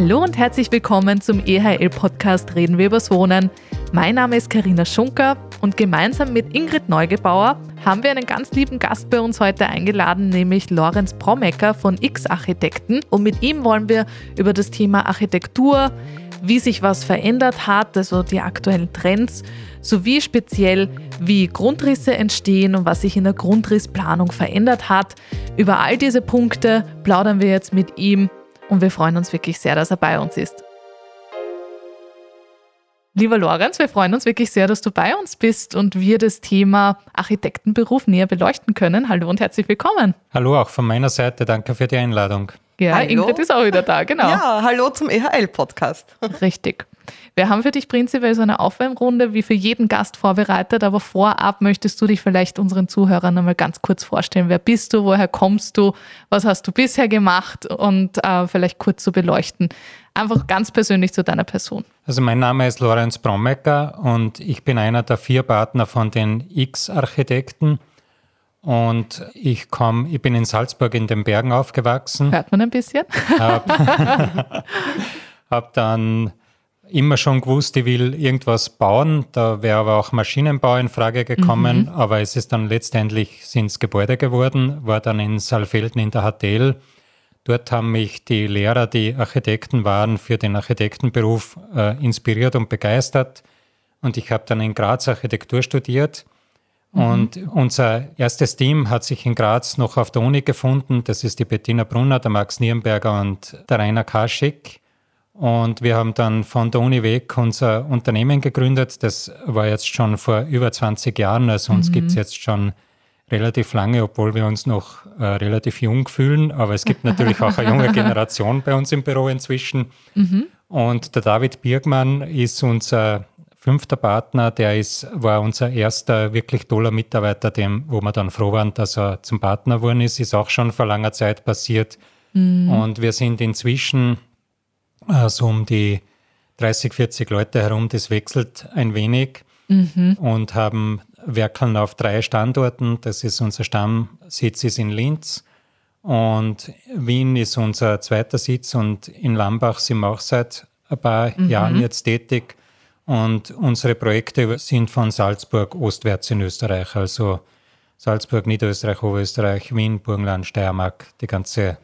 Hallo und herzlich willkommen zum EHL-Podcast Reden wir übers Wohnen. Mein Name ist Karina Schunker und gemeinsam mit Ingrid Neugebauer haben wir einen ganz lieben Gast bei uns heute eingeladen, nämlich Lorenz Promecker von X Architekten. Und mit ihm wollen wir über das Thema Architektur, wie sich was verändert hat, also die aktuellen Trends, sowie speziell, wie Grundrisse entstehen und was sich in der Grundrissplanung verändert hat. Über all diese Punkte plaudern wir jetzt mit ihm und wir freuen uns wirklich sehr, dass er bei uns ist. Lieber Lorenz, wir freuen uns wirklich sehr, dass du bei uns bist und wir das Thema Architektenberuf näher beleuchten können. Hallo und herzlich willkommen. Hallo auch von meiner Seite, danke für die Einladung. Ja, hallo. Ingrid ist auch wieder da, genau. Ja, hallo zum EHL-Podcast. Richtig. Wir haben für dich prinzipiell so eine Aufwärmrunde wie für jeden Gast vorbereitet, aber vorab möchtest du dich vielleicht unseren Zuhörern einmal ganz kurz vorstellen. Wer bist du, woher kommst du, was hast du bisher gemacht und äh, vielleicht kurz zu so beleuchten. Einfach ganz persönlich zu deiner Person. Also mein Name ist Lorenz Brommecker und ich bin einer der vier Partner von den X-Architekten. Und ich komme, ich bin in Salzburg in den Bergen aufgewachsen. Hört man ein bisschen. Habe hab dann immer schon gewusst, ich will irgendwas bauen. Da wäre aber auch Maschinenbau in Frage gekommen. Mhm. Aber es ist dann letztendlich sind's Gebäude geworden, war dann in Saalfelden in der HTL. Dort haben mich die Lehrer, die Architekten waren, für den Architektenberuf äh, inspiriert und begeistert. Und ich habe dann in Graz Architektur studiert. Mhm. Und unser erstes Team hat sich in Graz noch auf der Uni gefunden. Das ist die Bettina Brunner, der Max Nierenberger und der Rainer Kaschik. Und wir haben dann von der Uni weg unser Unternehmen gegründet. Das war jetzt schon vor über 20 Jahren. Also uns mhm. gibt es jetzt schon relativ lange, obwohl wir uns noch äh, relativ jung fühlen. Aber es gibt natürlich auch eine junge Generation bei uns im Büro inzwischen. Mhm. Und der David Birgmann ist unser fünfter Partner. Der ist, war unser erster wirklich toller Mitarbeiter, dem, wo wir dann froh waren, dass er zum Partner geworden ist. Ist auch schon vor langer Zeit passiert. Mhm. Und wir sind inzwischen äh, so um die 30, 40 Leute herum. Das wechselt ein wenig mhm. und haben werkeln auf drei Standorten. Das ist unser Stammsitz ist in Linz und Wien ist unser zweiter Sitz und in Lambach sind wir auch seit ein paar mhm. Jahren jetzt tätig. Und unsere Projekte sind von Salzburg ostwärts in Österreich, also Salzburg, Niederösterreich, Oberösterreich, Wien, Burgenland, Steiermark, die ganze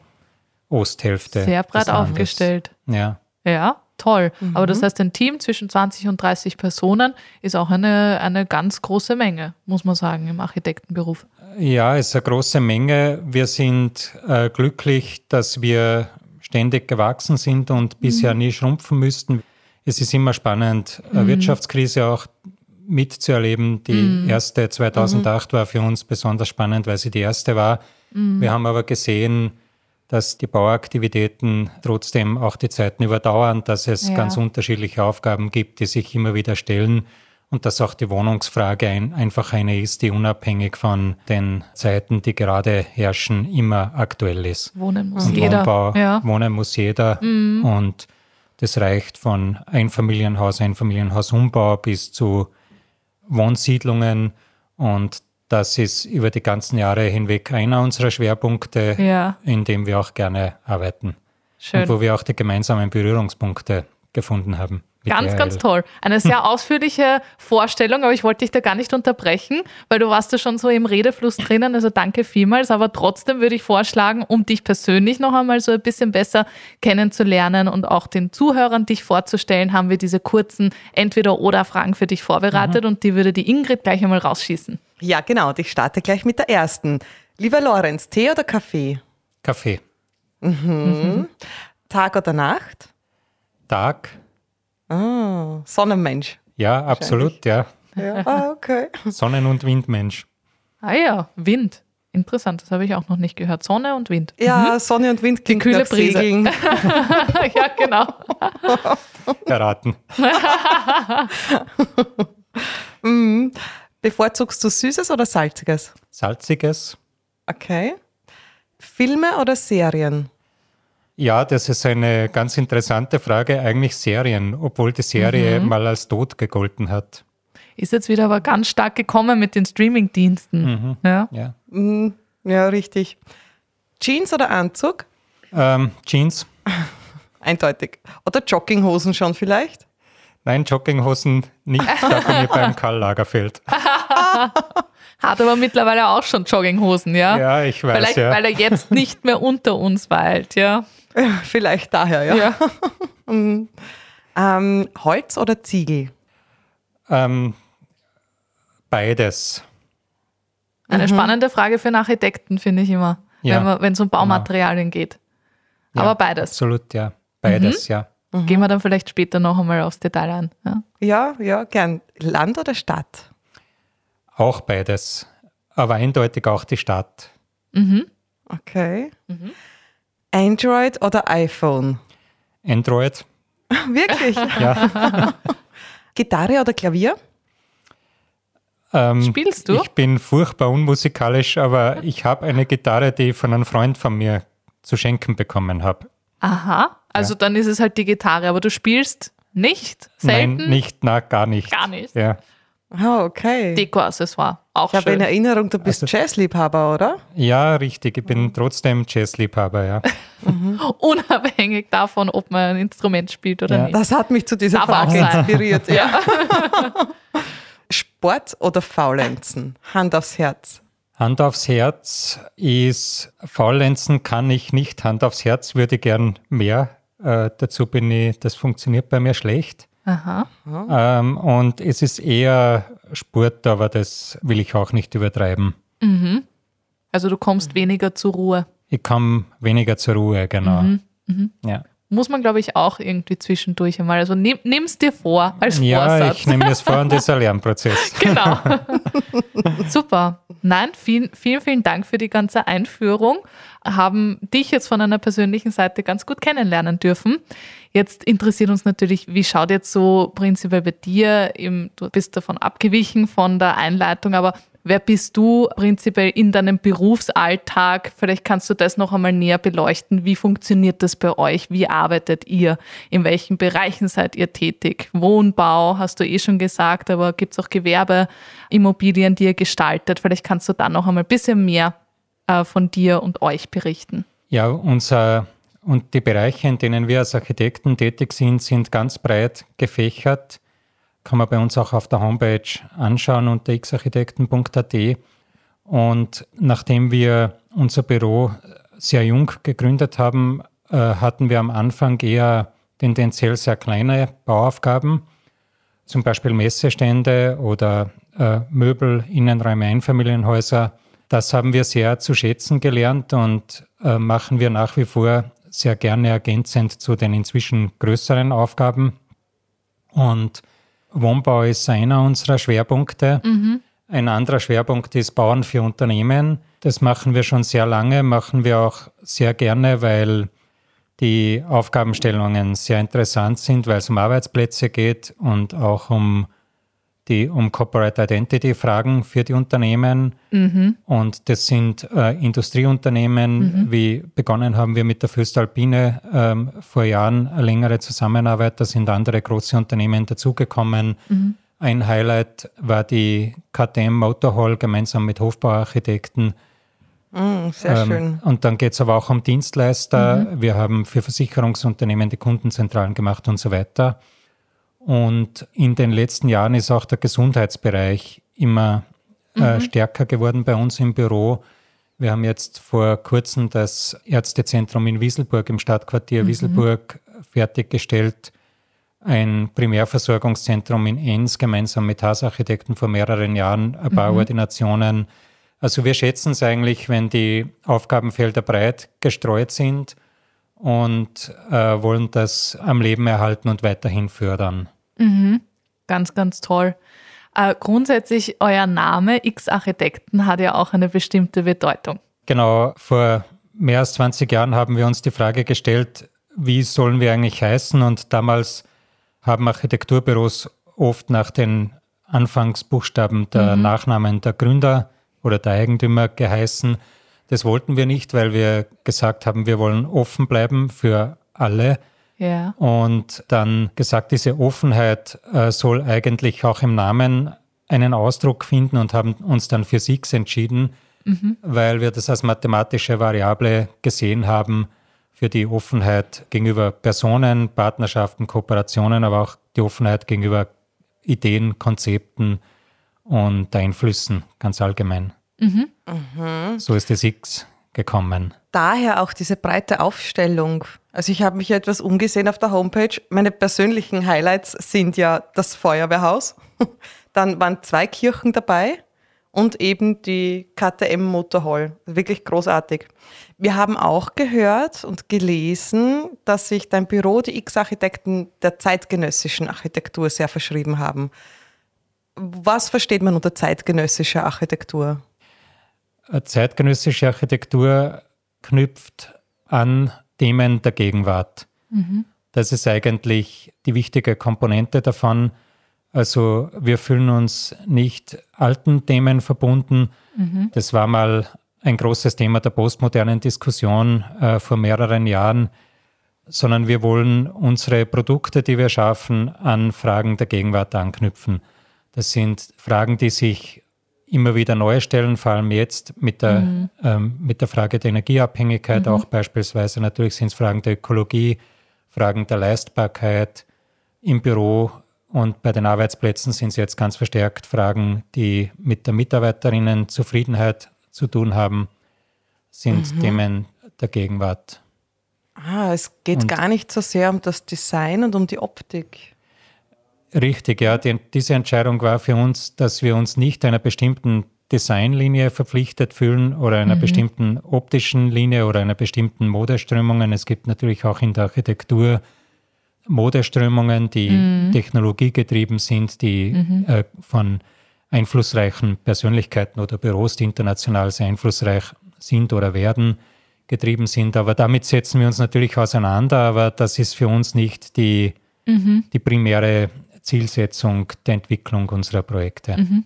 Osthälfte. Sehr breit aufgestellt. Ja. Ja, toll. Mhm. Aber das heißt, ein Team zwischen 20 und 30 Personen ist auch eine, eine ganz große Menge, muss man sagen, im Architektenberuf. Ja, es ist eine große Menge. Wir sind äh, glücklich, dass wir ständig gewachsen sind und bisher mhm. nie schrumpfen müssten. Es ist immer spannend, eine mhm. Wirtschaftskrise auch mitzuerleben. Die mhm. erste 2008 war für uns besonders spannend, weil sie die erste war. Mhm. Wir haben aber gesehen, dass die Bauaktivitäten trotzdem auch die Zeiten überdauern, dass es ja. ganz unterschiedliche Aufgaben gibt, die sich immer wieder stellen und dass auch die Wohnungsfrage ein, einfach eine ist, die unabhängig von den Zeiten, die gerade herrschen, immer aktuell ist. Wohnen muss und jeder. Wohnbau, ja. Wohnen muss jeder mhm. und das reicht von Einfamilienhaus, Einfamilienhausumbau bis zu Wohnsiedlungen und das ist über die ganzen Jahre hinweg einer unserer Schwerpunkte, ja. in dem wir auch gerne arbeiten. Schön. Und wo wir auch die gemeinsamen Berührungspunkte gefunden haben. Ganz, DHL. ganz toll. Eine sehr ausführliche Vorstellung, aber ich wollte dich da gar nicht unterbrechen, weil du warst da schon so im Redefluss drinnen. Also danke vielmals. Aber trotzdem würde ich vorschlagen, um dich persönlich noch einmal so ein bisschen besser kennenzulernen und auch den Zuhörern dich vorzustellen, haben wir diese kurzen Entweder-Oder-Fragen für dich vorbereitet mhm. und die würde die Ingrid gleich einmal rausschießen. Ja, genau. Und ich starte gleich mit der ersten. Lieber Lorenz, Tee oder Kaffee? Kaffee. Mhm. Mhm. Tag oder Nacht? Tag. Ah, Sonnenmensch. Ja, absolut, ja. ja. Ah, okay. Sonnen- und Windmensch. Ah ja, Wind. Interessant, das habe ich auch noch nicht gehört. Sonne und Wind. Ja, mhm. Sonne und Wind klingt Die kühle Brise. ja, genau. Erraten. mhm. Bevorzugst du Süßes oder Salziges? Salziges. Okay. Filme oder Serien? Ja, das ist eine ganz interessante Frage. Eigentlich Serien, obwohl die Serie mhm. mal als tot gegolten hat. Ist jetzt wieder aber ganz stark gekommen mit den Streamingdiensten. Mhm. Ja. Ja. Mhm. ja, richtig. Jeans oder Anzug? Ähm, Jeans. eindeutig. Oder Jogginghosen schon vielleicht? Nein, Jogginghosen nicht, da bin ich beim Karl Lagerfeld. Hat aber mittlerweile auch schon Jogginghosen, ja? Ja, ich weiß, Vielleicht, ja. weil er jetzt nicht mehr unter uns weilt, ja? Vielleicht daher, ja. Ja. Ähm, Holz oder Ziegel? Ähm, beides. Eine spannende Frage für einen Architekten, finde ich immer, Ja, wenn es um Baumaterialien geht. Ja, Aber beides. Absolut, ja. Beides, ja. Gehen wir dann vielleicht später noch einmal aufs Detail ein. Ja? Ja, ja, gern. Land oder Stadt? Auch beides. Aber eindeutig auch die Stadt. Okay. Android oder iPhone? Android, Wirklich? ja. Gitarre oder Klavier? Ähm, Spielst du? Ich bin furchtbar unmusikalisch, aber ich habe eine Gitarre, die ich von einem Freund von mir zu schenken bekommen habe. Aha, also dann ist es halt die Gitarre, aber du spielst nicht, selten, Nein, nicht, na, gar nicht. Gar nicht. Ja, Ah, okay. Deko-Accessoire, auch ich habe in. Erinnerung, du bist Also- Jazzliebhaber, oder? ja richtig. Ich bin trotzdem Jazzliebhaber, ja. Unabhängig davon, ob man ein Instrument spielt oder Ja. nicht. Das hat mich zu dieser Darf Frage inspiriert. Ja. Sport oder Faulenzen? Hand aufs Herz. Hand aufs Herz ist, Faulenzen kann ich nicht. Hand aufs Herz würde ich gern mehr. Äh, dazu bin ich, das funktioniert bei mir schlecht. Aha. Ähm, und es ist eher Sport, aber das will ich auch nicht übertreiben. Also du kommst weniger zur Ruhe. Ich komme weniger zur Ruhe, genau. Ja. Muss man, glaube ich, auch irgendwie zwischendurch einmal. Also nimm, nimm's dir vor als ja, Vorsatz. ich nehme das vor und das ist ein Lernprozess. Genau. Super. Nein, vielen, vielen, vielen Dank für die ganze Einführung. Haben dich jetzt von einer persönlichen Seite ganz gut kennenlernen dürfen. Jetzt interessiert uns natürlich, wie schaut jetzt so prinzipiell bei dir, du bist davon abgewichen von der Einleitung, aber wer bist du prinzipiell in deinem Berufsalltag? Vielleicht kannst du das noch einmal näher beleuchten. Wie funktioniert das bei euch? Wie arbeitet ihr? In welchen Bereichen seid ihr tätig? Wohnbau, hast du eh schon gesagt, aber gibt es auch Gewerbeimmobilien, die ihr gestaltet? Vielleicht kannst du da noch einmal ein bisschen mehr äh, von dir und euch berichten. Ja, unser und die Bereiche, in denen wir als Architekten tätig sind, sind ganz breit gefächert. Kann man bei uns auch auf der Homepage anschauen unter xarchitekten.at. Und nachdem wir unser Büro sehr jung gegründet haben, äh, hatten wir am Anfang eher tendenziell sehr kleine Bauaufgaben, zum Beispiel Messestände oder äh, Möbel, Innenräume, Einfamilienhäuser. Das haben wir sehr zu schätzen gelernt und äh, machen wir nach wie vor sehr gerne ergänzend zu den inzwischen größeren Aufgaben. Und Wohnbau ist einer unserer Schwerpunkte. Ein anderer Schwerpunkt ist Bauen für Unternehmen. Das machen wir schon sehr lange, machen wir auch sehr gerne, weil die Aufgabenstellungen sehr interessant sind, weil es um Arbeitsplätze geht und auch um die um Corporate Identity Fragen für die Unternehmen. Und das sind äh, Industrieunternehmen, wie begonnen haben wir mit der Föstalpine ähm, vor Jahren eine längere Zusammenarbeit. Da sind andere große Unternehmen dazugekommen. Ein Highlight war die KTM Motorhall gemeinsam mit Hofbauarchitekten. Mm, sehr Ähm, schön. Und dann geht es aber auch um Dienstleister. Wir haben für Versicherungsunternehmen die Kundenzentralen gemacht und so weiter. Und in den letzten Jahren ist auch der Gesundheitsbereich immer äh, stärker geworden bei uns im Büro. Wir haben jetzt vor kurzem das Ärztezentrum in Wieselburg im Stadtquartier Wieselburg fertiggestellt. Ein Primärversorgungszentrum in Enns gemeinsam mit Hausarchitekten vor mehreren Jahren, ein paar Ordinationen. Also wir schätzen es eigentlich, wenn die Aufgabenfelder breit gestreut sind und äh, wollen das am Leben erhalten und weiterhin fördern. Ganz, ganz toll. Äh, grundsätzlich, euer Name X Architekten hat ja auch eine bestimmte Bedeutung. Genau, vor mehr als 20 Jahren haben wir uns die Frage gestellt, wie sollen wir eigentlich heißen? Und damals haben Architekturbüros oft nach den Anfangsbuchstaben der Nachnamen der Gründer oder der Eigentümer geheißen. Das wollten wir nicht, weil wir gesagt haben, wir wollen offen bleiben für alle. Ja. Und dann gesagt, diese Offenheit äh, soll eigentlich auch im Namen einen Ausdruck finden und haben uns dann für Six entschieden, weil wir das als mathematische Variable gesehen haben. für die Offenheit gegenüber Personen, Partnerschaften, Kooperationen, aber auch die Offenheit gegenüber Ideen, Konzepten und Einflüssen ganz allgemein. Mhm. So ist das X gekommen. Daher auch diese breite Aufstellung. Also ich habe mich etwas umgesehen auf der Homepage. Meine persönlichen Highlights sind ja das Feuerwehrhaus. Dann waren zwei Kirchen dabei und eben die KTM Motorhall. Wirklich großartig. Wir haben auch gehört und gelesen, dass sich dein Büro, die X-Architekten der zeitgenössischen Architektur sehr verschrieben haben. Was versteht man unter zeitgenössischer Architektur? Zeitgenössische Architektur knüpft an Themen der Gegenwart. Mhm. Das ist eigentlich die wichtige Komponente davon. Also wir fühlen uns nicht alten Themen verbunden. Mhm. Das war mal ein großes Thema der postmodernen Diskussion äh, vor mehreren Jahren, sondern wir wollen unsere Produkte, die wir schaffen, an Fragen der Gegenwart anknüpfen. Das sind Fragen, die sich immer wieder neu stellen, vor allem jetzt mit der, mhm. ähm, mit der Frage der Energieabhängigkeit, mhm. auch beispielsweise natürlich sind es Fragen der Ökologie, Fragen der Leistbarkeit im Büro und bei den Arbeitsplätzen sind es jetzt ganz verstärkt Fragen, die mit der Mitarbeiterinnenzufriedenheit zu tun haben, sind mhm. Themen der Gegenwart. Ah, es geht und gar nicht so sehr um das Design und um die Optik. Richtig, ja. Die, diese Entscheidung war für uns, dass wir uns nicht einer bestimmten Designlinie verpflichtet fühlen oder einer mhm. bestimmten optischen Linie oder einer bestimmten Modeströmungen. Es gibt natürlich auch in der Architektur Modeströmungen, die mhm. technologiegetrieben sind, die mhm. äh, von einflussreichen Persönlichkeiten oder Büros, die international sehr einflussreich sind oder werden, getrieben sind. Aber damit setzen wir uns natürlich auseinander, aber das ist für uns nicht die, mhm. die primäre Zielsetzung der Entwicklung unserer Projekte. Mhm.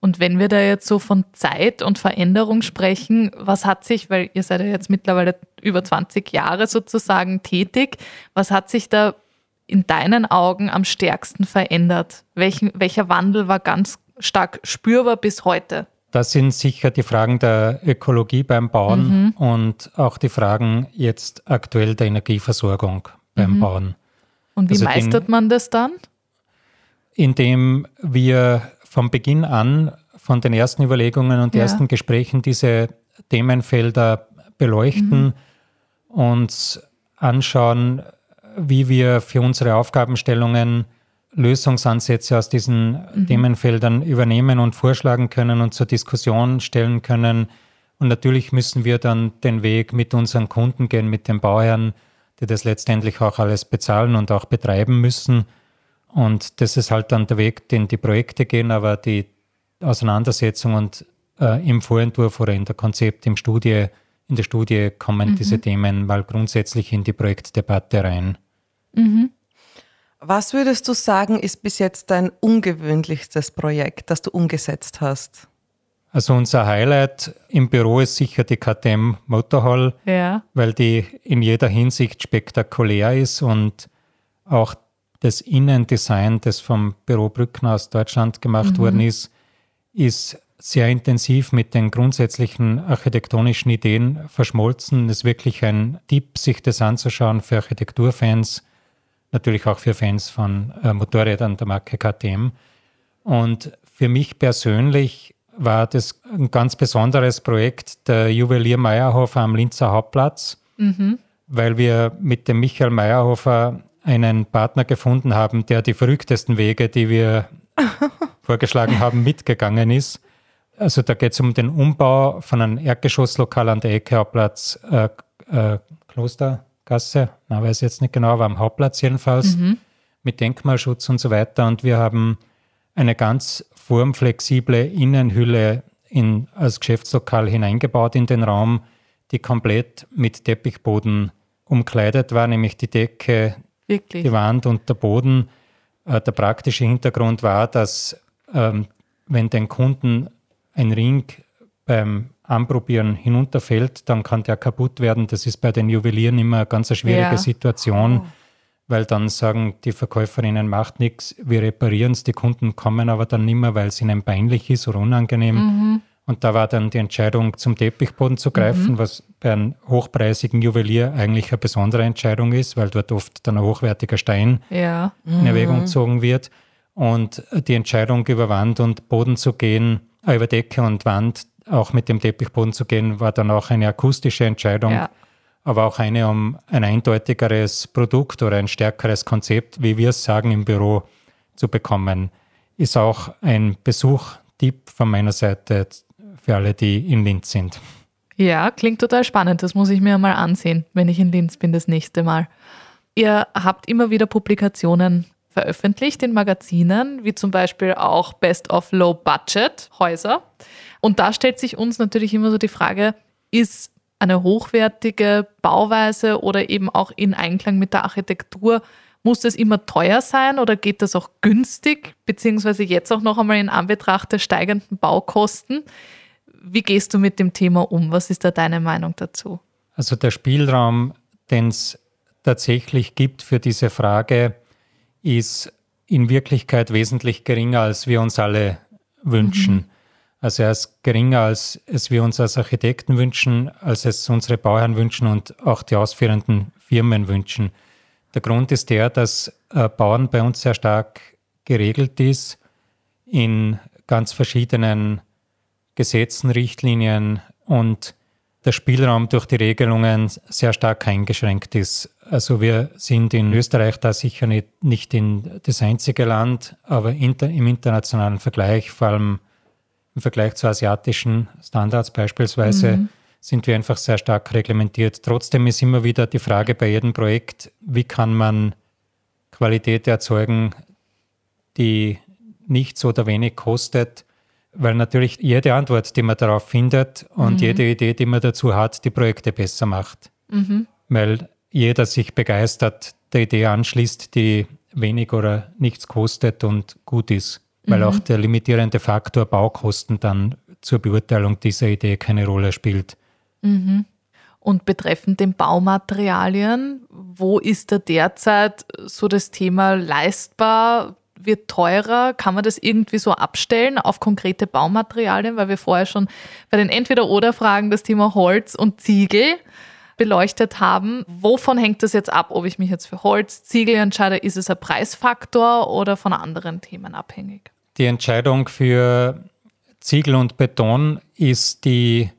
Und wenn wir da jetzt so von Zeit und Veränderung sprechen, was hat sich, weil ihr seid ja jetzt mittlerweile über 20 Jahre sozusagen tätig, was hat sich da in deinen Augen am stärksten verändert? Welchen, welcher Wandel war ganz stark spürbar bis heute? Das sind sicher die Fragen der Ökologie beim Bauen mhm. und auch die Fragen jetzt aktuell der Energieversorgung beim mhm. Bauen. Und wie also meistert den, man das dann? Indem wir von Beginn an von den ersten Überlegungen und ja. ersten Gesprächen diese Themenfelder beleuchten, mhm. uns anschauen, wie wir für unsere Aufgabenstellungen Lösungsansätze aus diesen mhm. Themenfeldern übernehmen und vorschlagen können und zur Diskussion stellen können. Und natürlich müssen wir dann den Weg mit unseren Kunden gehen, mit den Bauherren, die das letztendlich auch alles bezahlen und auch betreiben müssen. Und das ist halt dann der Weg, den die Projekte gehen, aber die Auseinandersetzung und äh, im Vorentwurf oder in der Konzept, im Studie, in der Studie kommen mhm. diese Themen mal grundsätzlich in die Projektdebatte rein. Mhm. Was würdest du sagen, ist bis jetzt dein ungewöhnlichstes Projekt, das du umgesetzt hast? Also unser Highlight im Büro ist sicher die KTM Motorhall, ja. weil die in jeder Hinsicht spektakulär ist und auch das Innendesign, das vom Büro Brückner aus Deutschland gemacht mhm. worden ist, ist sehr intensiv mit den grundsätzlichen architektonischen Ideen verschmolzen. Es ist wirklich ein Tipp, sich das anzuschauen für Architekturfans, natürlich auch für Fans von äh, Motorrädern der Marke KTM. Und für mich persönlich war das ein ganz besonderes Projekt, der Juwelier Meyerhofer am Linzer Hauptplatz, mhm. weil wir mit dem Michael Meyerhofer einen Partner gefunden haben, der die verrücktesten Wege, die wir vorgeschlagen haben, mitgegangen ist. Also da geht es um den Umbau von einem Erdgeschosslokal an der Ecke Hauptplatz äh, äh, Klostergasse, na weiß ich jetzt nicht genau, aber am Hauptplatz jedenfalls, mhm. mit Denkmalschutz und so weiter. Und wir haben eine ganz formflexible Innenhülle in, als Geschäftslokal hineingebaut in den Raum, die komplett mit Teppichboden umkleidet war, nämlich die Decke, Wirklich? die Wand und der Boden. Äh, der praktische Hintergrund war, dass ähm, wenn den Kunden ein Ring beim Anprobieren hinunterfällt, dann kann der kaputt werden. Das ist bei den Juwelieren immer eine ganz schwierige ja. Situation, oh. weil dann sagen die Verkäuferinnen, macht nichts, wir reparieren es, die Kunden kommen aber dann nicht mehr, weil es ihnen peinlich ist oder unangenehm. Mhm. Und da war dann die Entscheidung, zum Teppichboden zu greifen, mhm. was bei einem hochpreisigen Juwelier eigentlich eine besondere Entscheidung ist, weil dort oft dann ein hochwertiger Stein ja. in Erwägung mhm. gezogen wird. Und die Entscheidung, über Wand und Boden zu gehen, äh, über Decke und Wand, auch mit dem Teppichboden zu gehen, war dann auch eine akustische Entscheidung. Ja aber auch eine, um ein eindeutigeres Produkt oder ein stärkeres Konzept, wie wir es sagen, im Büro zu bekommen. Ist auch ein Besuchtipp von meiner Seite für alle, die in Linz sind. Ja, klingt total spannend. Das muss ich mir mal ansehen, wenn ich in Linz bin das nächste Mal. Ihr habt immer wieder Publikationen veröffentlicht in Magazinen, wie zum Beispiel auch Best of Low Budget Häuser. Und da stellt sich uns natürlich immer so die Frage, ist eine hochwertige Bauweise oder eben auch in Einklang mit der Architektur, muss das immer teuer sein oder geht das auch günstig, beziehungsweise jetzt auch noch einmal in Anbetracht der steigenden Baukosten? Wie gehst du mit dem Thema um? Was ist da deine Meinung dazu? Also der Spielraum, den es tatsächlich gibt für diese Frage, ist in Wirklichkeit wesentlich geringer, als wir uns alle wünschen. Mhm. Also er ist geringer, als es wir uns als Architekten wünschen, als es unsere Bauherren wünschen und auch die ausführenden Firmen wünschen. Der Grund ist der, dass äh, Bauen bei uns sehr stark geregelt ist in ganz verschiedenen Gesetzen, Richtlinien und der Spielraum durch die Regelungen sehr stark eingeschränkt ist. Also wir sind in Österreich da sicher nicht, nicht in das einzige Land, aber inter, im internationalen Vergleich, vor allem im Vergleich zu asiatischen Standards beispielsweise, mhm. sind wir einfach sehr stark reglementiert. Trotzdem ist immer wieder die Frage bei jedem Projekt, wie kann man Qualität erzeugen, die nichts oder wenig kostet, weil natürlich jede Antwort, die man darauf findet und mhm. jede Idee, die man dazu hat, die Projekte besser macht. Mhm. Weil jeder sich begeistert der Idee anschließt, die wenig oder nichts kostet und gut ist weil mhm. auch der limitierende Faktor Baukosten dann zur Beurteilung dieser Idee keine Rolle spielt. Mhm. Und betreffend den Baumaterialien, wo ist da derzeit so das Thema leistbar? Wird teurer? Kann man das irgendwie so abstellen auf konkrete Baumaterialien? Weil wir vorher schon bei den Entweder-Oder-Fragen das Thema Holz und Ziegel beleuchtet haben. Wovon hängt das jetzt ab, ob ich mich jetzt für Holz, Ziegel entscheide? Ist es ein Preisfaktor oder von anderen Themen abhängig? Die Entscheidung für Ziegel und Beton ist die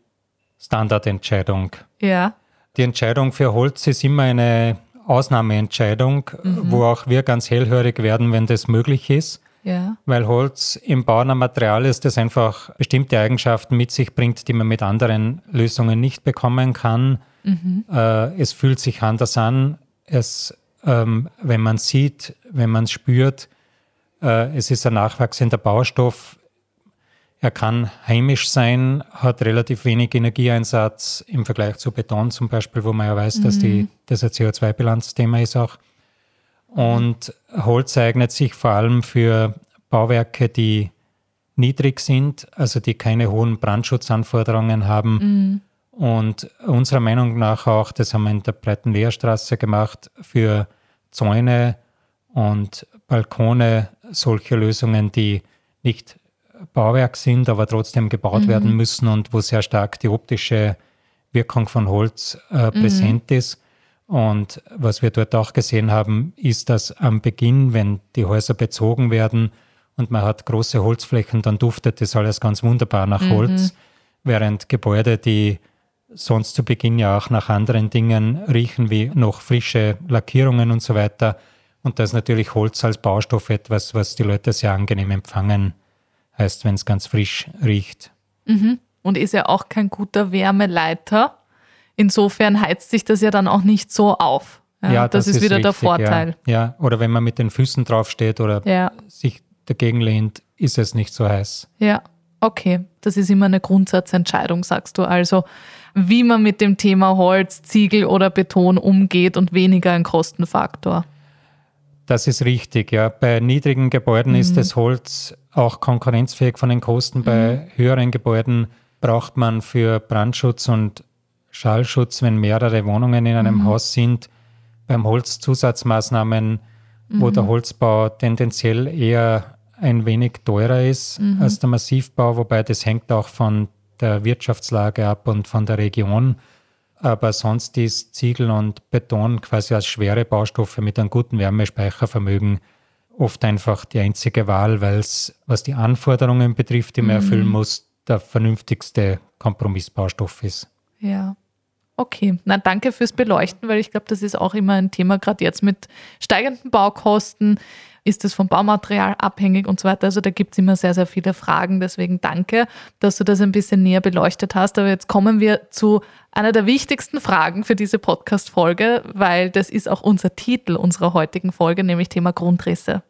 Standardentscheidung. Ja. Die Entscheidung für Holz ist immer eine Ausnahmeentscheidung, mhm. wo auch wir ganz hellhörig werden, wenn das möglich ist. Ja. Weil Holz im Bauen ein Material ist, das einfach bestimmte Eigenschaften mit sich bringt, die man mit anderen Lösungen nicht bekommen kann. Mhm. Äh, es fühlt sich anders an. Es, ähm, wenn man sieht, wenn man spürt, äh, es ist ein nachwachsender Baustoff. Er kann heimisch sein, hat relativ wenig Energieeinsatz im Vergleich zu Beton zum Beispiel, wo man ja weiß, mhm. dass die, das ein CO2-Bilanzthema ist auch. Und Holz eignet sich vor allem für Bauwerke, die niedrig sind, also die keine hohen Brandschutzanforderungen haben. Mhm. Und unserer Meinung nach auch, das haben wir in der Breiten Lehrstraße gemacht, für Zäune und Balkone solche Lösungen, die nicht Bauwerk sind, aber trotzdem gebaut mhm. werden müssen und wo sehr stark die optische Wirkung von Holz äh, mhm. präsent ist. Und was wir dort auch gesehen haben, ist, dass am Beginn, wenn die Häuser bezogen werden und man hat große Holzflächen, dann duftet das alles ganz wunderbar nach mhm. Holz, während Gebäude, die sonst zu Beginn ja auch nach anderen Dingen riechen, wie noch frische Lackierungen und so weiter, und da ist natürlich Holz als Baustoff etwas, was die Leute sehr angenehm empfangen, heißt, wenn es ganz frisch riecht. Mhm. Und ist ja auch kein guter Wärmeleiter. Insofern heizt sich das ja dann auch nicht so auf. Ja, ja das, das, ist wieder richtig, der Vorteil. Ja. ja. oder wenn man mit den Füßen draufsteht oder ja. sich dagegen lehnt, ist es nicht so heiß. Ja, okay. Das ist immer eine Grundsatzentscheidung, sagst du. Also, wie man mit dem Thema Holz, Ziegel oder Beton umgeht und weniger ein Kostenfaktor. Das ist richtig, ja. Bei niedrigen Gebäuden mhm. ist das Holz auch konkurrenzfähig von den Kosten. Bei mhm. höheren Gebäuden braucht man für Brandschutz und Schallschutz, wenn mehrere Wohnungen in einem mhm. Haus sind, beim Holz Zusatzmaßnahmen, wo der mhm. Holzbau tendenziell eher ein wenig teurer ist mhm. als der Massivbau, wobei das hängt auch von der Wirtschaftslage ab und von der Region. Aber sonst ist Ziegel und Beton quasi als schwere Baustoffe mit einem guten Wärmespeichervermögen oft einfach die einzige Wahl, weil es, was die Anforderungen betrifft, die man mhm. erfüllen muss, der vernünftigste Kompromissbaustoff ist. Ja. Okay, na danke fürs Beleuchten, weil ich glaube, das ist auch immer ein Thema, gerade jetzt mit steigenden Baukosten. Ist es vom Baumaterial abhängig und so weiter? Also da gibt es immer sehr, sehr viele Fragen. Deswegen danke, dass du das ein bisschen näher beleuchtet hast. Aber jetzt kommen wir zu einer der wichtigsten Fragen für diese Podcast-Folge, weil das ist auch unser Titel unserer heutigen Folge, nämlich Thema Grundrisse.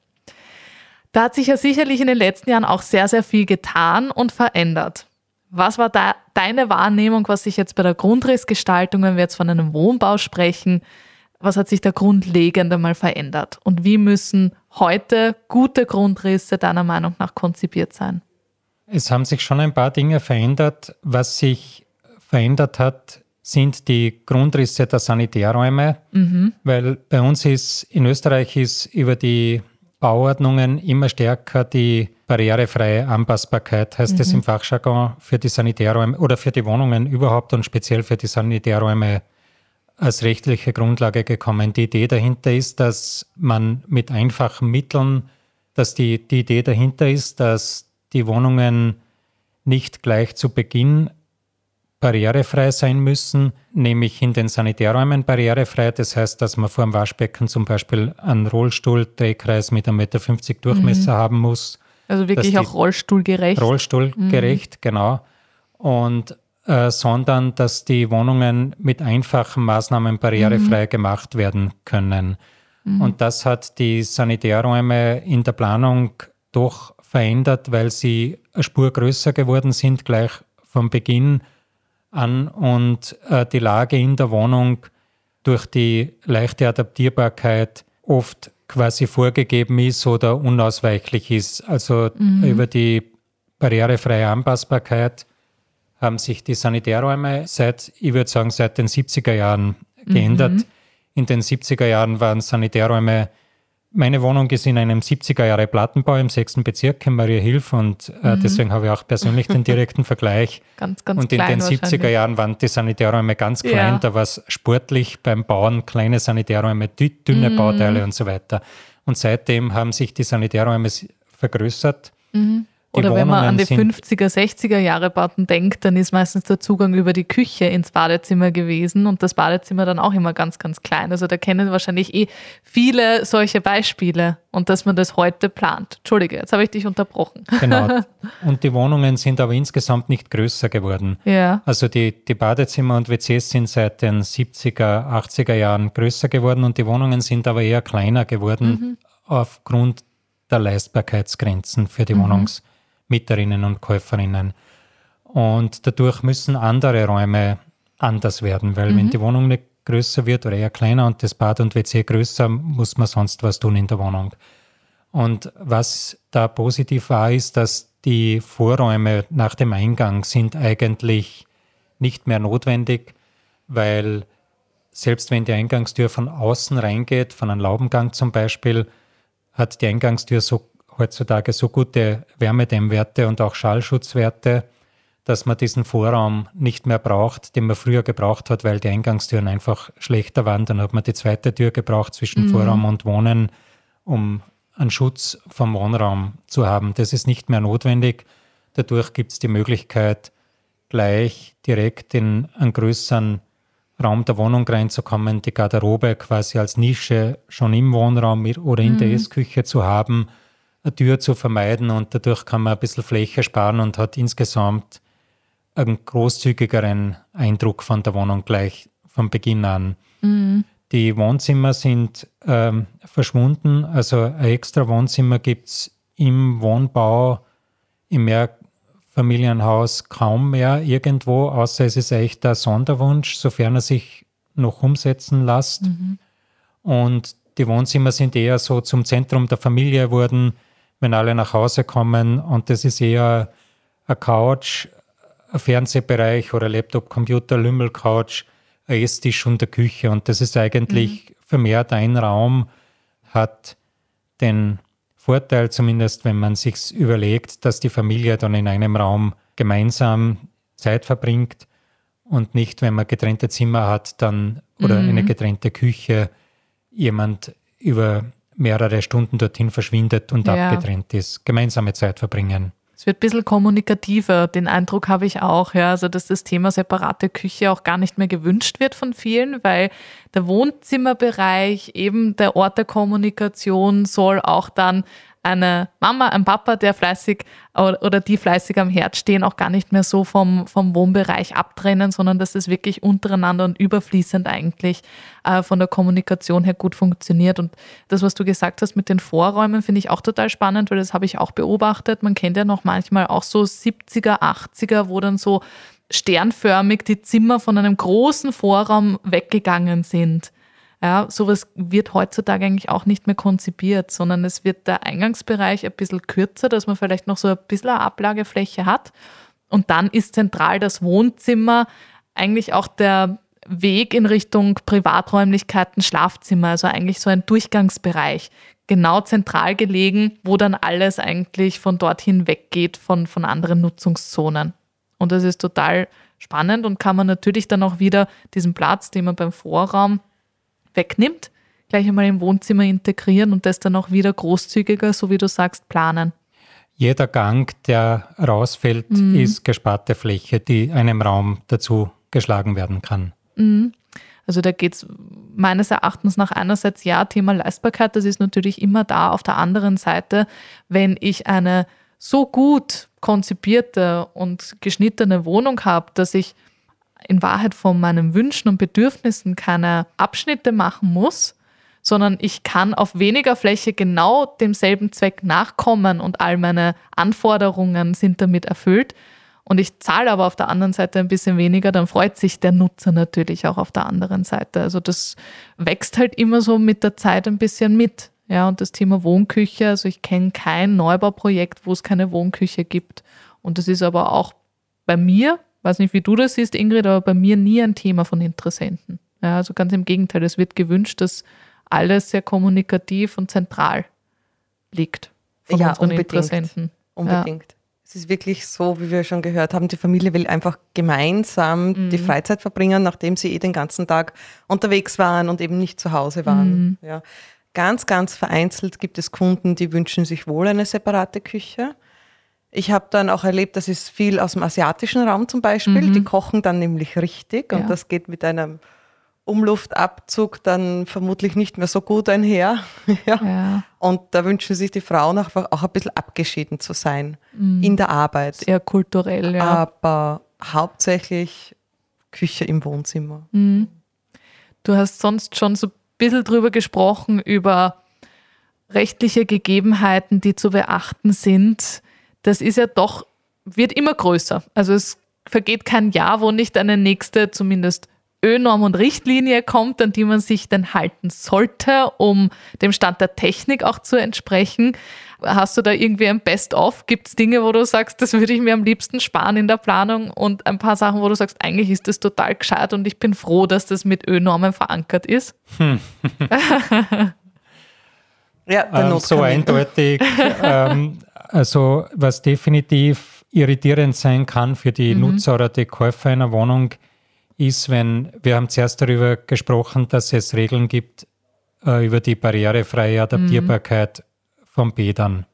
Da hat sich ja sicherlich in den letzten Jahren auch sehr, sehr viel getan und verändert. Was war da deine Wahrnehmung, was sich jetzt bei der Grundrissgestaltung, wenn wir jetzt von einem Wohnbau sprechen, was hat sich da grundlegend einmal verändert? Und wie müssen heute gute Grundrisse deiner Meinung nach konzipiert sein? Es haben sich schon ein paar Dinge verändert. Was sich verändert hat, sind die Grundrisse der Sanitärräume, mhm. weil bei uns ist in Österreich ist über die Bauordnungen immer stärker die barrierefreie Anpassbarkeit, heißt mhm. es im Fachjargon, für die Sanitärräume oder für die Wohnungen überhaupt und speziell für die Sanitärräume als rechtliche Grundlage gekommen. Die Idee dahinter ist, dass man mit einfachen Mitteln, dass die, die Idee dahinter ist, dass die Wohnungen nicht gleich zu Beginn barrierefrei sein müssen, nämlich in den Sanitärräumen barrierefrei. Das heißt, dass man vor dem Waschbecken zum Beispiel einen Rollstuhl-Drehkreis mit 1,50 Meter Durchmesser mhm. haben muss. Also wirklich auch rollstuhlgerecht. Rollstuhlgerecht, mhm. genau. Und äh, sondern dass die Wohnungen mit einfachen Maßnahmen barrierefrei mhm. gemacht werden können. Mhm. Und das hat die Sanitärräume in der Planung doch verändert, weil sie eine Spur größer geworden sind, gleich vom Beginn an und äh, die Lage in der Wohnung durch die leichte Adaptierbarkeit oft quasi vorgegeben ist oder unausweichlich ist. Also mhm. über die barrierefreie Anpassbarkeit haben sich die Sanitärräume seit, ich würde sagen, seit den 70er Jahren geändert. Mhm. In den 70er Jahren waren Sanitärräume meine Wohnung ist in einem 70er Jahre Plattenbau im 6. Bezirk in Maria Hilf und äh, mhm. deswegen habe ich auch persönlich den direkten Vergleich. Ganz, ganz Und in den 70er Jahren waren die Sanitärräume ganz klein, ja. da war es sportlich beim Bauen, kleine Sanitärräume, dünne mhm. Bauteile und so weiter. Und seitdem haben sich die Sanitärräume vergrößert. Mhm. Oder wenn man an die 50er, 60er Jahre Bauten denkt, dann ist meistens der Zugang über die Küche ins Badezimmer gewesen und das Badezimmer dann auch immer ganz, ganz klein. Also da kennen wahrscheinlich eh viele solche Beispiele und dass man das heute plant. Entschuldige, jetzt habe ich dich unterbrochen. Genau. Und die Wohnungen sind aber insgesamt nicht größer geworden. Ja. Also die, die Badezimmer und WCs sind seit den 70er, 80er Jahren größer geworden und die Wohnungen sind aber eher kleiner geworden mhm. aufgrund der Leistbarkeitsgrenzen für die mhm. Wohnungs- Mieterinnen und Käuferinnen. Und dadurch müssen andere Räume anders werden, weil mhm. wenn die Wohnung nicht größer wird oder eher kleiner und das Bad und WC größer, muss man sonst was tun in der Wohnung. Und was da positiv war, ist, dass die Vorräume nach dem Eingang sind eigentlich nicht mehr notwendig, weil selbst wenn die Eingangstür von außen reingeht, von einem Laubengang zum Beispiel, hat die Eingangstür so heutzutage so gute Wärmedämmwerte und auch Schallschutzwerte, dass man diesen Vorraum nicht mehr braucht, den man früher gebraucht hat, weil die Eingangstüren einfach schlechter waren. Dann hat man die zweite Tür gebraucht zwischen mhm. Vorraum und Wohnen, um einen Schutz vom Wohnraum zu haben. Das ist nicht mehr notwendig. Dadurch gibt es die Möglichkeit, gleich direkt in einen größeren Raum der Wohnung reinzukommen, die Garderobe quasi als Nische schon im Wohnraum oder in mhm. der Essküche zu haben Tür zu vermeiden und dadurch kann man ein bisschen Fläche sparen und hat insgesamt einen großzügigeren Eindruck von der Wohnung gleich von Beginn an. Mhm. Die Wohnzimmer sind ähm, verschwunden, also ein extra Wohnzimmer gibt es im Wohnbau, im Mehrfamilienhaus kaum mehr irgendwo, außer es ist echt ein Sonderwunsch, sofern er sich noch umsetzen lässt. Mhm. Und die Wohnzimmer sind eher so zum Zentrum der Familie wurden wenn alle nach Hause kommen und das ist eher eine Couch, ein Fernsehbereich oder Laptop, Computer, Lümmelcouch, ein Esstisch und eine Küche und das ist eigentlich mhm. vermehrt ein Raum, hat den Vorteil, zumindest wenn man sich überlegt, dass die Familie dann in einem Raum gemeinsam Zeit verbringt und nicht, wenn man getrennte Zimmer hat, dann oder mhm. eine getrennte Küche, jemand über mehrere Stunden dorthin verschwindet und ja. abgetrennt ist. Gemeinsame Zeit verbringen. Es wird ein bisschen kommunikativer, den Eindruck habe ich auch, ja, also dass das Thema separate Küche auch gar nicht mehr gewünscht wird von vielen, weil der Wohnzimmerbereich, eben der Ort der Kommunikation soll auch dann eine Mama, ein Papa, der fleißig oder die fleißig am Herd stehen, auch gar nicht mehr so vom, vom Wohnbereich abtrennen, sondern dass es wirklich untereinander und überfließend eigentlich äh, von der Kommunikation her gut funktioniert. Und das, was du gesagt hast mit den Vorräumen, finde ich auch total spannend, weil das habe ich auch beobachtet. Man kennt ja noch manchmal auch so 70er, 80er, wo dann so sternförmig die Zimmer von einem großen Vorraum weggegangen sind. Ja, sowas wird heutzutage eigentlich auch nicht mehr konzipiert, sondern es wird der Eingangsbereich ein bisschen kürzer, dass man vielleicht noch so ein bisschen eine Ablagefläche hat. Und dann ist zentral das Wohnzimmer eigentlich auch der Weg in Richtung Privaträumlichkeiten, Schlafzimmer, also eigentlich so ein Durchgangsbereich, genau zentral gelegen, wo dann alles eigentlich von dorthin weggeht von, von anderen Nutzungszonen. Und das ist total spannend und kann man natürlich dann auch wieder diesen Platz, den man beim Vorraum wegnimmt, gleich einmal im Wohnzimmer integrieren und das dann auch wieder großzügiger, so wie du sagst, planen. Jeder Gang, der rausfällt, mhm. ist gesparte Fläche, die einem Raum dazu geschlagen werden kann. Mhm. Also da geht es meines Erachtens nach einerseits ja, Thema Leistbarkeit, das ist natürlich immer da. Auf der anderen Seite, wenn ich eine so gut konzipierte und geschnittene Wohnung habe, dass ich in Wahrheit von meinen Wünschen und Bedürfnissen keine Abschnitte machen muss, sondern ich kann auf weniger Fläche genau demselben Zweck nachkommen und all meine Anforderungen sind damit erfüllt. Und ich zahle aber auf der anderen Seite ein bisschen weniger, dann freut sich der Nutzer natürlich auch auf der anderen Seite. Also das wächst halt immer so mit der Zeit ein bisschen mit. Ja, und das Thema Wohnküche, also ich kenne kein Neubauprojekt, wo es keine Wohnküche gibt. Und das ist aber auch bei mir weiß nicht, wie du das siehst, Ingrid, aber bei mir nie ein Thema von Interessenten. Ja, also ganz im Gegenteil, es wird gewünscht, dass alles sehr kommunikativ und zentral liegt von ja, unseren unbedingt, Interessenten. Unbedingt. Ja. Es ist wirklich so, wie wir schon gehört haben, die Familie will einfach gemeinsam mhm. die Freizeit verbringen, nachdem sie eh den ganzen Tag unterwegs waren und eben nicht zu Hause waren. Mhm. Ja. Ganz, ganz vereinzelt gibt es Kunden, die wünschen sich wohl eine separate Küche. Ich habe dann auch erlebt, das ist viel aus dem asiatischen Raum zum Beispiel. Mhm. Die kochen dann nämlich richtig und ja. das geht mit einem Umluftabzug dann vermutlich nicht mehr so gut einher. ja. ja. Und da wünschen sich die Frauen einfach auch ein bisschen abgeschieden zu sein mhm. in der Arbeit. Eher kulturell, ja. Aber hauptsächlich Küche im Wohnzimmer. Mhm. Du hast sonst schon so ein bisschen drüber gesprochen, über rechtliche Gegebenheiten, die zu beachten sind das ist ja doch, wird immer größer. Also es vergeht kein Jahr, wo nicht eine nächste, zumindest Ö-Norm und Richtlinie kommt, an die man sich dann halten sollte, um dem Stand der Technik auch zu entsprechen. Hast du da irgendwie ein Best-of? Gibt es Dinge, wo du sagst, das würde ich mir am liebsten sparen in der Planung und ein paar Sachen, wo du sagst, eigentlich ist das total gescheit und ich bin froh, dass das mit Ö-Normen verankert ist? Hm. ja, ähm, so eindeutig. ähm, also was definitiv irritierend sein kann für die mhm. Nutzer oder die Käufer einer Wohnung, ist, wenn wir haben zuerst darüber gesprochen, dass es Regeln gibt äh, über die barrierefreie Adaptierbarkeit mhm. von Bädern.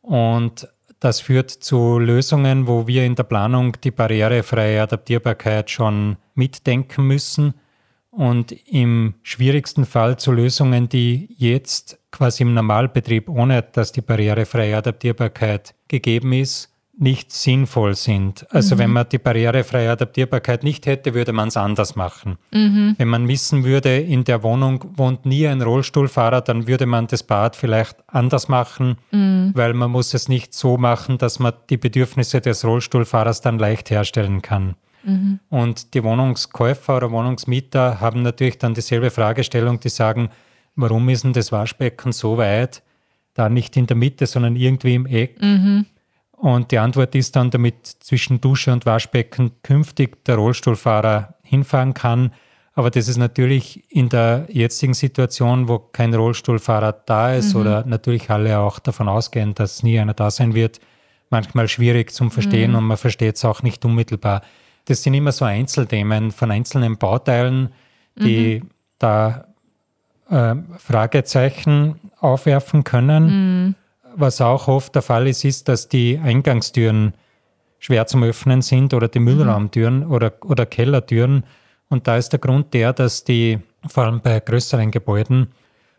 Und das führt zu Lösungen, wo wir in der Planung die barrierefreie Adaptierbarkeit schon mitdenken müssen und im schwierigsten Fall zu Lösungen, die jetzt quasi im Normalbetrieb, ohne dass die barrierefreie Adaptierbarkeit gegeben ist, nicht sinnvoll sind. Also mhm. wenn man die barrierefreie Adaptierbarkeit nicht hätte, würde man es anders machen. Mhm. Wenn man wissen würde, in der Wohnung wohnt nie ein Rollstuhlfahrer, dann würde man das Bad vielleicht anders machen, mhm. weil man muss es nicht so machen, dass man die Bedürfnisse des Rollstuhlfahrers dann leicht herstellen kann. Mhm. Und die Wohnungskäufer oder Wohnungsmieter haben natürlich dann dieselbe Fragestellung, die sagen, warum ist denn das Waschbecken so weit, da nicht in der Mitte, sondern irgendwie im Eck? Mhm. Und die Antwort ist dann, damit zwischen Dusche und Waschbecken künftig der Rollstuhlfahrer hinfahren kann. Aber das ist natürlich in der jetzigen Situation, wo kein Rollstuhlfahrer da ist mhm. oder natürlich alle auch davon ausgehen, dass nie einer da sein wird, manchmal schwierig zum Verstehen mhm. und man versteht es auch nicht unmittelbar. Das sind immer so Einzelthemen von einzelnen Bauteilen, die mhm. da äh, Fragezeichen aufwerfen können. Mhm. Was auch oft der Fall ist, ist, dass die Eingangstüren schwer zum Öffnen sind oder die mhm. Müllraumtüren oder, oder Kellertüren. Und da ist der Grund der, dass die, vor allem bei größeren Gebäuden,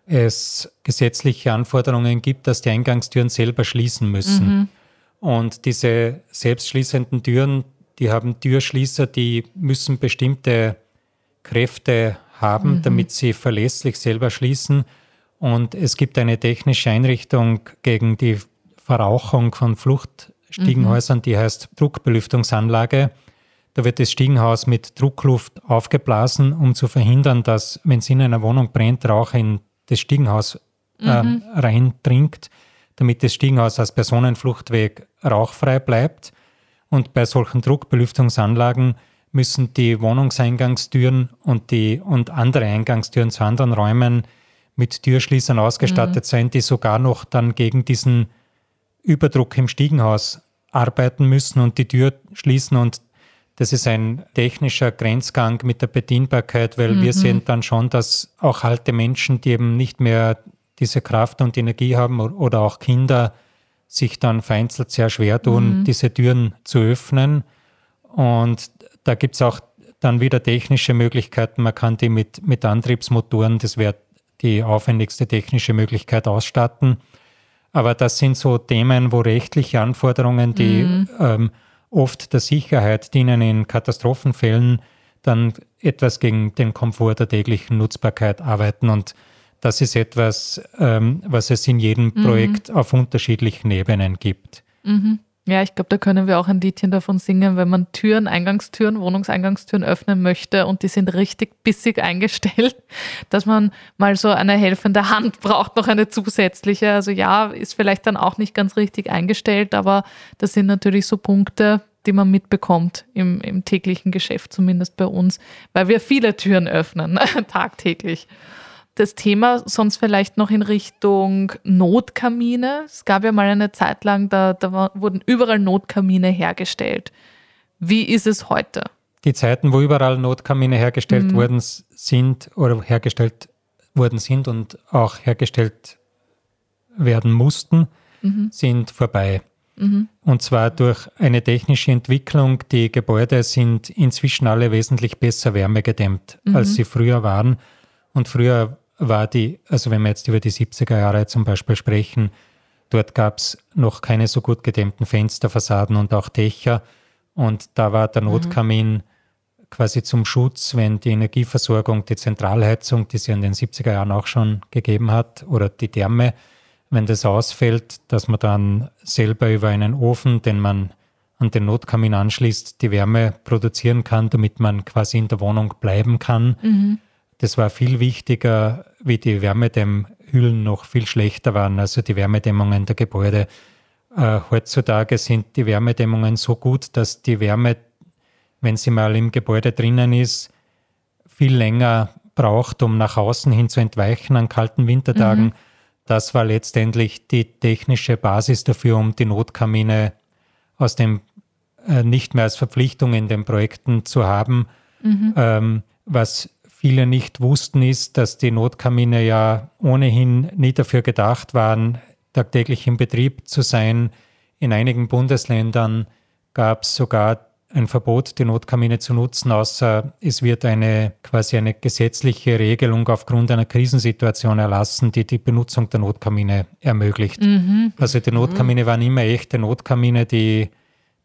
es gesetzliche Anforderungen gibt, dass die Eingangstüren selber schließen müssen. Mhm. Und diese selbstschließenden Türen, die haben Türschließer, die müssen bestimmte Kräfte haben, mhm. damit sie verlässlich selber schließen. Und es gibt eine technische Einrichtung gegen die Verrauchung von Fluchtstiegenhäusern, mhm. die heißt Druckbelüftungsanlage. Da wird das Stiegenhaus mit Druckluft aufgeblasen, um zu verhindern, dass, wenn es in einer Wohnung brennt, Rauch in das Stiegenhaus äh, mhm. reindringt, damit das Stiegenhaus als Personenfluchtweg rauchfrei bleibt. Und bei solchen Druckbelüftungsanlagen müssen die Wohnungseingangstüren und, die, und andere Eingangstüren zu anderen Räumen mit Türschließern ausgestattet mhm. sein, die sogar noch dann gegen diesen Überdruck im Stiegenhaus arbeiten müssen und die Tür schließen. Und das ist ein technischer Grenzgang mit der Bedienbarkeit, weil mhm. wir sehen dann schon, dass auch alte Menschen, die eben nicht mehr diese Kraft und Energie haben oder auch Kinder, sich dann vereinzelt sehr schwer tun, mhm. diese Türen zu öffnen. Und da gibt es auch dann wieder technische Möglichkeiten. Man kann die mit, mit Antriebsmotoren, das wäre die aufwendigste technische Möglichkeit, ausstatten. Aber das sind so Themen, wo rechtliche Anforderungen, die mhm. ähm, oft der Sicherheit dienen in Katastrophenfällen, dann etwas gegen den Komfort der täglichen Nutzbarkeit arbeiten. Und das ist etwas, ähm, was es in jedem mhm. Projekt auf unterschiedlichen Ebenen gibt. Mhm. Ja, ich glaube, da können wir auch ein Liedchen davon singen, wenn man Türen, Eingangstüren, Wohnungseingangstüren öffnen möchte und die sind richtig bissig eingestellt, dass man mal so eine helfende Hand braucht, noch eine zusätzliche. Also ja, ist vielleicht dann auch nicht ganz richtig eingestellt, aber das sind natürlich so Punkte, die man mitbekommt im, im täglichen Geschäft, zumindest bei uns, weil wir viele Türen öffnen, tagtäglich das Thema sonst vielleicht noch in Richtung Notkamine. Es gab ja mal eine Zeit lang, da, da wurden überall Notkamine hergestellt. Wie ist es heute? Die Zeiten, wo überall Notkamine hergestellt mhm. worden sind oder hergestellt worden sind und auch hergestellt werden mussten, mhm. sind vorbei. Mhm. Und zwar durch eine technische Entwicklung. Die Gebäude sind inzwischen alle wesentlich besser wärmegedämmt, als mhm. sie früher waren. Und früher war die, also wenn wir jetzt über die 70er Jahre zum Beispiel sprechen, dort gab es noch keine so gut gedämmten Fensterfassaden und auch Dächer. Und da war der mhm. Notkamin mhm. quasi zum Schutz, wenn die Energieversorgung, die Zentralheizung, die es ja in den 70er Jahren auch schon gegeben hat, oder die Therme, wenn das ausfällt, dass man dann selber über einen Ofen, den man an den Notkamin anschließt, die Wärme produzieren kann, damit man quasi in der Wohnung bleiben kann. Mhm. Das war viel wichtiger, wie die Wärmedämmhüllen noch viel schlechter waren, also die Wärmedämmungen der Gebäude. Äh, heutzutage sind die Wärmedämmungen so gut, dass die Wärme, wenn sie mal im Gebäude drinnen ist, viel länger braucht, um nach außen hin zu entweichen an kalten Wintertagen. Mhm. Das war letztendlich die technische Basis dafür, um die Notkamine aus dem äh, nicht mehr als Verpflichtung in den Projekten zu haben. Mhm. Ähm, was viele nicht wussten, ist, dass die Notkamine ja ohnehin nie dafür gedacht waren, tagtäglich in Betrieb zu sein. In einigen Bundesländern gab es sogar ein Verbot, die Notkamine zu nutzen, außer es wird eine quasi eine gesetzliche Regelung aufgrund einer Krisensituation erlassen, die die Benutzung der Notkamine ermöglicht. Mhm. Also die Notkamine waren immer echte Notkamine, die,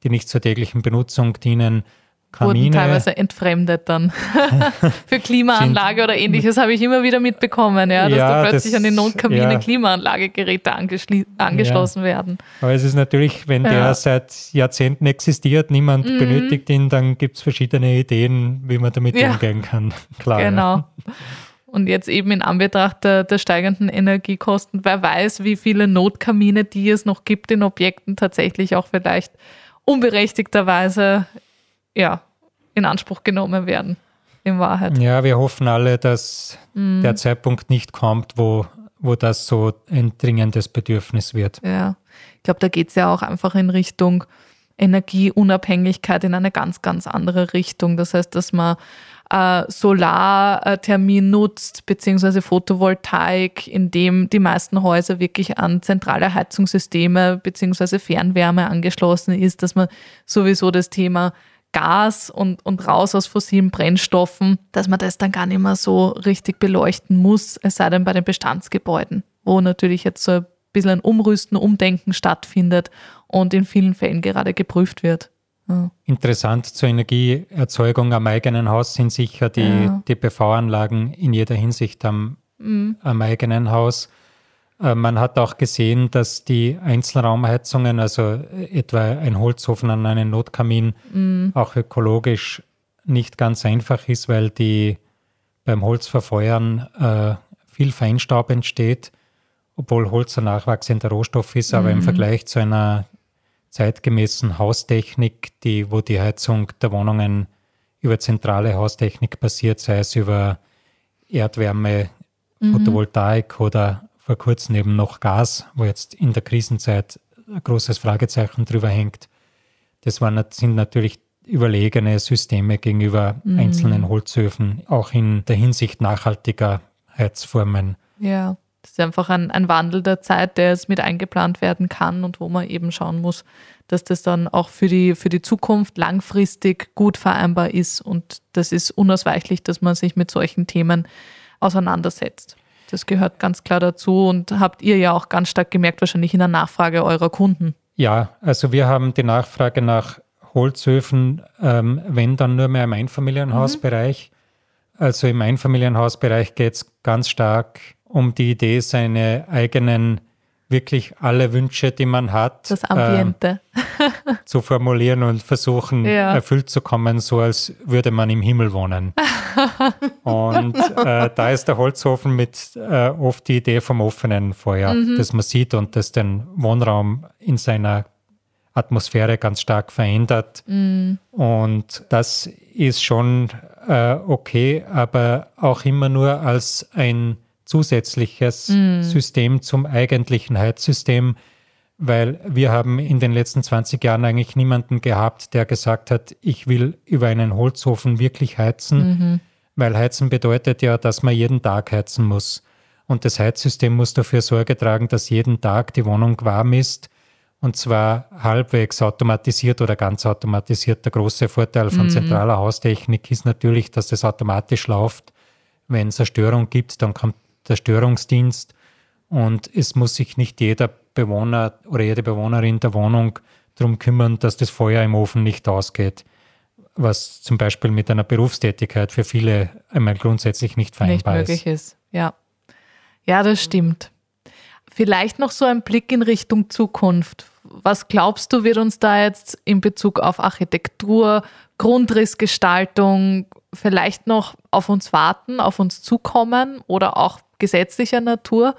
die nicht zur täglichen Benutzung dienen, Kamine. wurden teilweise entfremdet dann. Für Klimaanlage oder ähnliches habe ich immer wieder mitbekommen, ja, dass ja, da plötzlich das, an die Notkamine ja. Klimaanlagegeräte angeschlossen ja. werden. Aber es ist natürlich, wenn der seit Jahrzehnten existiert, niemand mhm. benötigt ihn, dann gibt es verschiedene Ideen, wie man damit umgehen kann. Klar. Genau. Und jetzt eben in Anbetracht der, der, steigenden Energiekosten, wer weiß, wie viele Notkamine, die es noch gibt in Objekten, tatsächlich auch vielleicht unberechtigterweise ja, in Anspruch genommen werden, in Wahrheit. Ja, wir hoffen alle, dass mhm. der Zeitpunkt nicht kommt, wo, wo das so ein dringendes Bedürfnis wird. Ja, ich glaube, da geht es ja auch einfach in Richtung Energieunabhängigkeit in eine ganz, ganz andere Richtung. Das heißt, dass man äh, Solarthermin nutzt, beziehungsweise Photovoltaik, in dem die meisten Häuser wirklich an zentrale Heizungssysteme beziehungsweise Fernwärme angeschlossen ist, dass man sowieso das Thema Gas und, und raus aus fossilen Brennstoffen, dass man das dann gar nicht mehr so richtig beleuchten muss, es sei denn bei den Bestandsgebäuden, wo natürlich jetzt so ein bisschen ein Umrüsten, Umdenken stattfindet und in vielen Fällen gerade geprüft wird. Ja. Interessant zur Energieerzeugung am eigenen Haus sind sicher die, ja. die PV-Anlagen in jeder Hinsicht am, mhm. am eigenen Haus. Äh, man hat auch gesehen, dass die Einzelraumheizungen, also etwa ein Holzofen an einen Notkamin, mhm. auch ökologisch nicht ganz einfach ist, weil die beim Holzverfeuern äh, viel Feinstaub entsteht, obwohl Holz ein nachwachsender Rohstoff ist, aber mhm. im Vergleich zu einer zeitgemäßen Haustechnik, die, wo die Heizung der Wohnungen über zentrale Haustechnik passiert, sei es über Erdwärme, mhm. Photovoltaik oder vor kurzem eben noch Gas, wo jetzt in der Krisenzeit ein großes Fragezeichen drüber hängt. Das waren, sind natürlich überlegene Systeme gegenüber mhm. einzelnen Holzöfen, auch in der Hinsicht nachhaltiger Heizformen. Ja. Das ist einfach ein, ein Wandel der Zeit, der jetzt mit eingeplant werden kann und wo man eben schauen muss, dass das dann auch für die, für die Zukunft langfristig gut vereinbar ist. Und das ist unausweichlich, dass man sich mit solchen Themen auseinandersetzt. Das gehört ganz klar dazu und habt ihr ja auch ganz stark gemerkt, wahrscheinlich in der Nachfrage eurer Kunden. Ja, also wir haben die Nachfrage nach Holzöfen, ähm, wenn dann nur mehr im Einfamilienhausbereich. Mhm. Also im Einfamilienhausbereich geht es ganz stark um die Idee, seine eigenen, wirklich alle Wünsche, die man hat, das Ambiente. Äh, zu formulieren und versuchen, ja. erfüllt zu kommen, so als würde man im Himmel wohnen. und äh, da ist der Holzofen mit äh, oft die Idee vom offenen Feuer, mhm. das man sieht und das den Wohnraum in seiner Atmosphäre ganz stark verändert. Mhm. Und das ist schon äh, okay, aber auch immer nur als ein zusätzliches mm. System zum eigentlichen Heizsystem, weil wir haben in den letzten 20 Jahren eigentlich niemanden gehabt, der gesagt hat, ich will über einen Holzofen wirklich heizen, mhm. weil heizen bedeutet ja, dass man jeden Tag heizen muss. Und das Heizsystem muss dafür Sorge tragen, dass jeden Tag die Wohnung warm ist. Und zwar halbwegs automatisiert oder ganz automatisiert. Der große Vorteil von mhm. zentraler Haustechnik ist natürlich, dass das automatisch läuft. Wenn es eine Störung gibt, dann kommt der Störungsdienst und es muss sich nicht jeder Bewohner oder jede Bewohnerin der Wohnung darum kümmern, dass das Feuer im Ofen nicht ausgeht, was zum Beispiel mit einer Berufstätigkeit für viele einmal grundsätzlich nicht vereinbar nicht möglich ist. ist. Ja. ja, das stimmt. Vielleicht noch so ein Blick in Richtung Zukunft. Was glaubst du, wird uns da jetzt in Bezug auf Architektur, Grundrissgestaltung vielleicht noch auf uns warten, auf uns zukommen oder auch gesetzlicher Natur.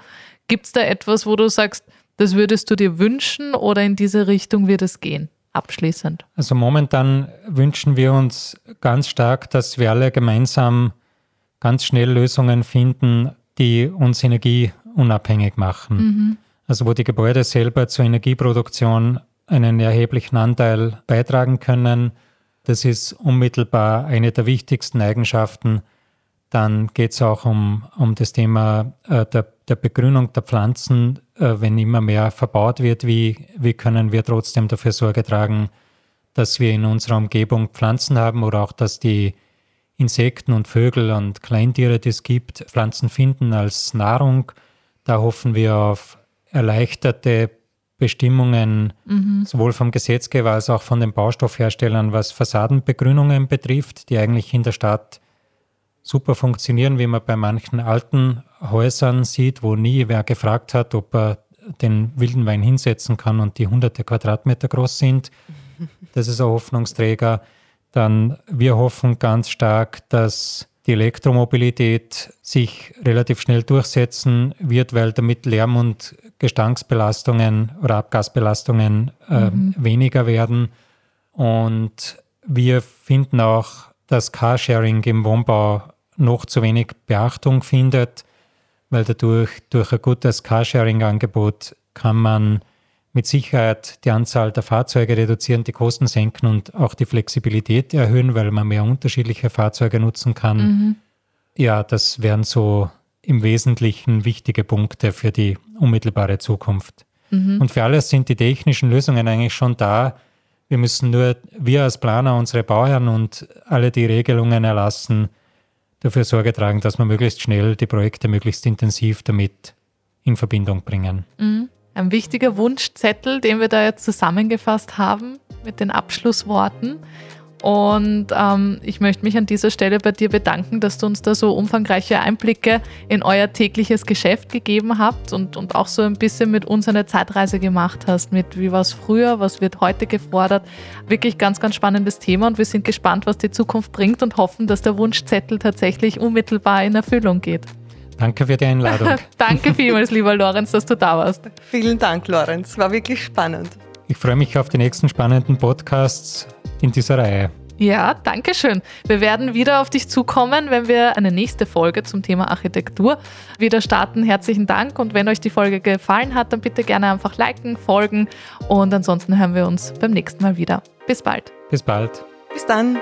Gibt es da etwas, wo du sagst, das würdest du dir wünschen oder in diese Richtung wird es gehen? Abschließend. Also momentan wünschen wir uns ganz stark, dass wir alle gemeinsam ganz schnell Lösungen finden, die uns energieunabhängig machen. Mhm. Also wo die Gebäude selber zur Energieproduktion einen erheblichen Anteil beitragen können. Das ist unmittelbar eine der wichtigsten Eigenschaften dann geht es auch um, um das Thema äh, der, der Begrünung der Pflanzen. Äh, wenn immer mehr verbaut wird, wie, wie können wir trotzdem dafür Sorge tragen, dass wir in unserer Umgebung Pflanzen haben oder auch, dass die Insekten und Vögel und Kleintiere, die es gibt, Pflanzen finden als Nahrung. Da hoffen wir auf erleichterte Bestimmungen, mhm. sowohl vom Gesetzgeber als auch von den Baustoffherstellern, was Fassadenbegrünungen betrifft, die eigentlich in der Stadt super funktionieren, wie man bei manchen alten Häusern sieht, wo nie wer gefragt hat, ob er den wilden Wein hinsetzen kann und die hunderte Quadratmeter groß sind. Das ist ein Hoffnungsträger. Dann wir hoffen ganz stark, dass die Elektromobilität sich relativ schnell durchsetzen wird, weil damit Lärm- und Gestanksbelastungen oder Abgasbelastungen äh, mhm. weniger werden. Und wir finden auch, dass Carsharing im Wohnbau noch zu wenig Beachtung findet. weil dadurch, durch ein gutes Carsharing-Angebot kann man mit Sicherheit die Anzahl der Fahrzeuge reduzieren, die Kosten senken und auch die Flexibilität erhöhen, weil man mehr unterschiedliche Fahrzeuge nutzen kann. Mhm. Ja, das wären so im Wesentlichen wichtige Punkte für die unmittelbare Zukunft. Mhm. Und für alles sind die technischen Lösungen eigentlich schon da. Wir müssen nur, wir als Planer, unsere Bauern und alle die Regelungen erlassen, dafür Sorge tragen, dass wir möglichst schnell die Projekte möglichst intensiv damit in Verbindung bringen. Mhm. Ein wichtiger Wunschzettel, den wir da jetzt zusammengefasst haben mit den Abschlussworten. Und ähm, ich möchte mich an dieser Stelle bei dir bedanken, dass du uns da so umfangreiche Einblicke in euer tägliches Geschäft gegeben habt und, und auch so ein bisschen mit uns eine Zeitreise gemacht hast, mit wie war es früher, was wird heute gefordert. Wirklich ganz, ganz spannendes Thema und wir sind gespannt, was die Zukunft bringt und hoffen, dass der Wunschzettel tatsächlich unmittelbar in Erfüllung geht. Danke für die Einladung. Danke vielmals, lieber Lorenz, dass du da warst. Vielen Dank, Lorenz. War wirklich spannend. Ich freue mich auf die nächsten spannenden Podcasts in dieser Reihe. Ja, danke schön. Wir werden wieder auf dich zukommen, wenn wir eine nächste Folge zum Thema Architektur wieder starten. Herzlichen Dank und wenn euch die Folge gefallen hat, dann bitte gerne einfach liken, folgen und ansonsten hören wir uns beim nächsten Mal wieder. Bis bald. Bis bald. Bis dann.